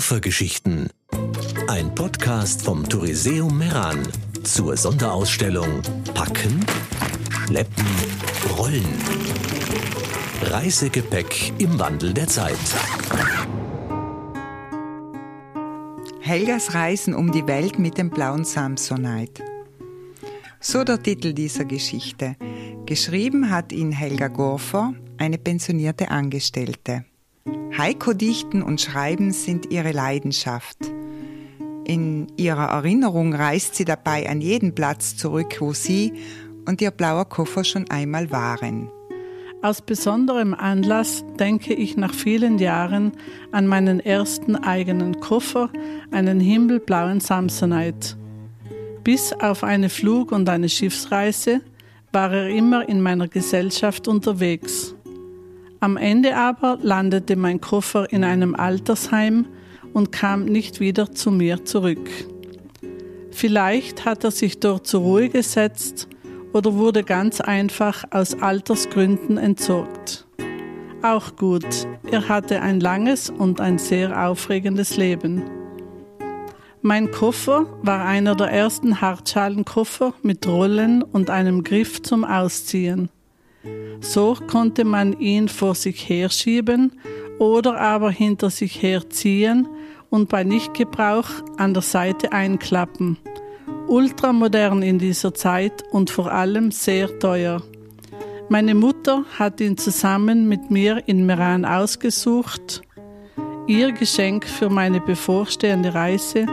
Koffergeschichten. Ein Podcast vom Touriseum Meran zur Sonderausstellung Packen, Schleppen, Rollen. Reisegepäck im Wandel der Zeit. Helgas Reisen um die Welt mit dem blauen Samsonite. So der Titel dieser Geschichte. Geschrieben hat ihn Helga Gorfer, eine pensionierte Angestellte. Heiko Dichten und Schreiben sind ihre Leidenschaft. In ihrer Erinnerung reist sie dabei an jeden Platz zurück, wo sie und ihr blauer Koffer schon einmal waren. Aus besonderem Anlass denke ich nach vielen Jahren an meinen ersten eigenen Koffer, einen himmelblauen Samsonite. Bis auf eine Flug- und eine Schiffsreise war er immer in meiner Gesellschaft unterwegs. Am Ende aber landete mein Koffer in einem Altersheim und kam nicht wieder zu mir zurück. Vielleicht hat er sich dort zur Ruhe gesetzt oder wurde ganz einfach aus Altersgründen entsorgt. Auch gut, er hatte ein langes und ein sehr aufregendes Leben. Mein Koffer war einer der ersten Hartschalenkoffer mit Rollen und einem Griff zum Ausziehen. So konnte man ihn vor sich herschieben oder aber hinter sich herziehen und bei Nichtgebrauch an der Seite einklappen. Ultramodern in dieser Zeit und vor allem sehr teuer. Meine Mutter hat ihn zusammen mit mir in Meran ausgesucht, ihr Geschenk für meine bevorstehende Reise,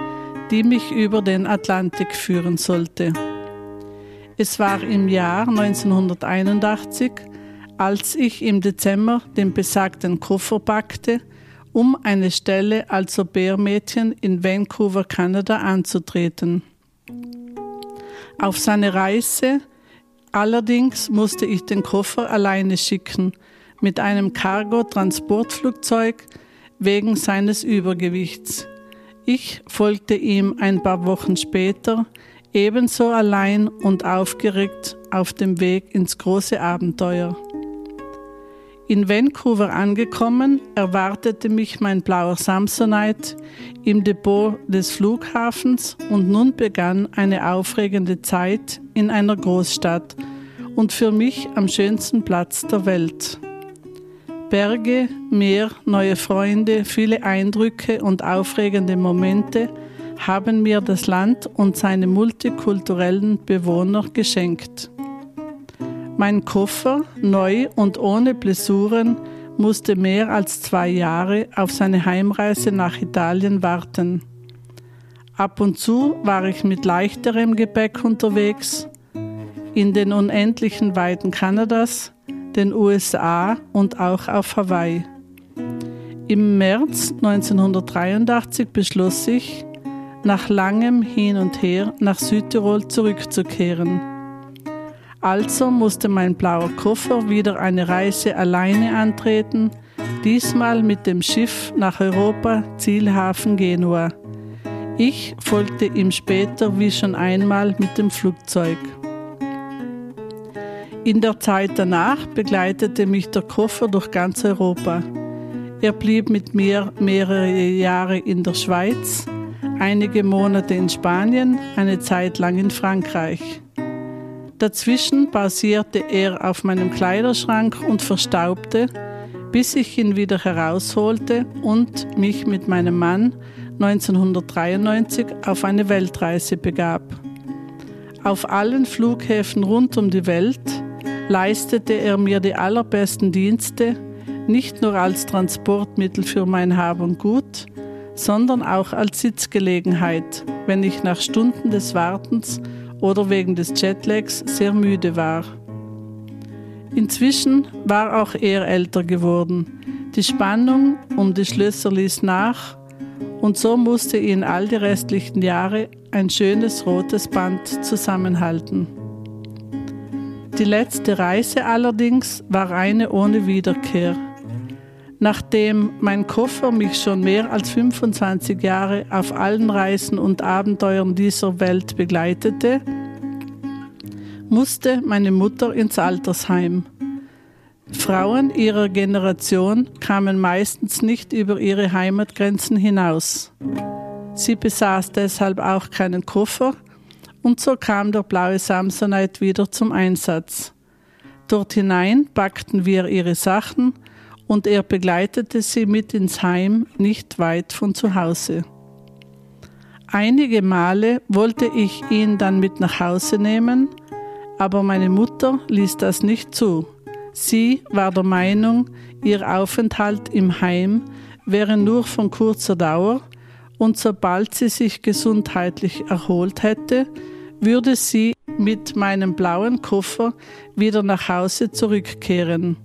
die mich über den Atlantik führen sollte. Es war im Jahr 1981, als ich im Dezember den besagten Koffer packte, um eine Stelle als Au-pair-Mädchen in Vancouver, Kanada anzutreten. Auf seine Reise allerdings musste ich den Koffer alleine schicken, mit einem Cargo-Transportflugzeug wegen seines Übergewichts. Ich folgte ihm ein paar Wochen später, ebenso allein und aufgeregt auf dem Weg ins große Abenteuer. In Vancouver angekommen, erwartete mich mein blauer Samsonite im Depot des Flughafens und nun begann eine aufregende Zeit in einer Großstadt und für mich am schönsten Platz der Welt. Berge, Meer, neue Freunde, viele Eindrücke und aufregende Momente haben mir das Land und seine multikulturellen Bewohner geschenkt. Mein Koffer, neu und ohne Blessuren, musste mehr als zwei Jahre auf seine Heimreise nach Italien warten. Ab und zu war ich mit leichterem Gepäck unterwegs, in den unendlichen Weiden Kanadas, den USA und auch auf Hawaii. Im März 1983 beschloss ich, nach langem Hin und Her nach Südtirol zurückzukehren. Also musste mein blauer Koffer wieder eine Reise alleine antreten, diesmal mit dem Schiff nach Europa, Zielhafen Genua. Ich folgte ihm später wie schon einmal mit dem Flugzeug. In der Zeit danach begleitete mich der Koffer durch ganz Europa. Er blieb mit mir mehrere Jahre in der Schweiz, einige Monate in Spanien, eine Zeit lang in Frankreich. Dazwischen basierte er auf meinem Kleiderschrank und verstaubte, bis ich ihn wieder herausholte und mich mit meinem Mann 1993 auf eine Weltreise begab. Auf allen Flughäfen rund um die Welt leistete er mir die allerbesten Dienste, nicht nur als Transportmittel für mein Hab und Gut, sondern auch als Sitzgelegenheit, wenn ich nach Stunden des Wartens oder wegen des Jetlags sehr müde war. Inzwischen war auch er älter geworden. Die Spannung um die Schlösser ließ nach und so musste ihn all die restlichen Jahre ein schönes rotes Band zusammenhalten. Die letzte Reise allerdings war eine ohne Wiederkehr. Nachdem mein Koffer mich schon mehr als 25 Jahre auf allen Reisen und Abenteuern dieser Welt begleitete, musste meine Mutter ins Altersheim. Frauen ihrer Generation kamen meistens nicht über ihre Heimatgrenzen hinaus. Sie besaß deshalb auch keinen Koffer und so kam der blaue Samsonite wieder zum Einsatz. Dort hinein packten wir ihre Sachen und er begleitete sie mit ins Heim nicht weit von zu Hause. Einige Male wollte ich ihn dann mit nach Hause nehmen, aber meine Mutter ließ das nicht zu. Sie war der Meinung, ihr Aufenthalt im Heim wäre nur von kurzer Dauer und sobald sie sich gesundheitlich erholt hätte, würde sie mit meinem blauen Koffer wieder nach Hause zurückkehren.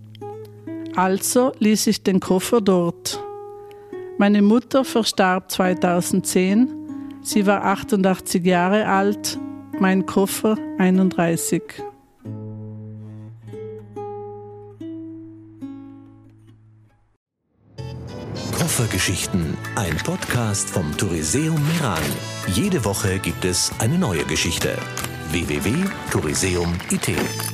Also ließ ich den Koffer dort. Meine Mutter verstarb 2010. Sie war 88 Jahre alt, mein Koffer 31. Koffergeschichten, ein Podcast vom Touriseum Meran. Jede Woche gibt es eine neue Geschichte. www.touriseum.it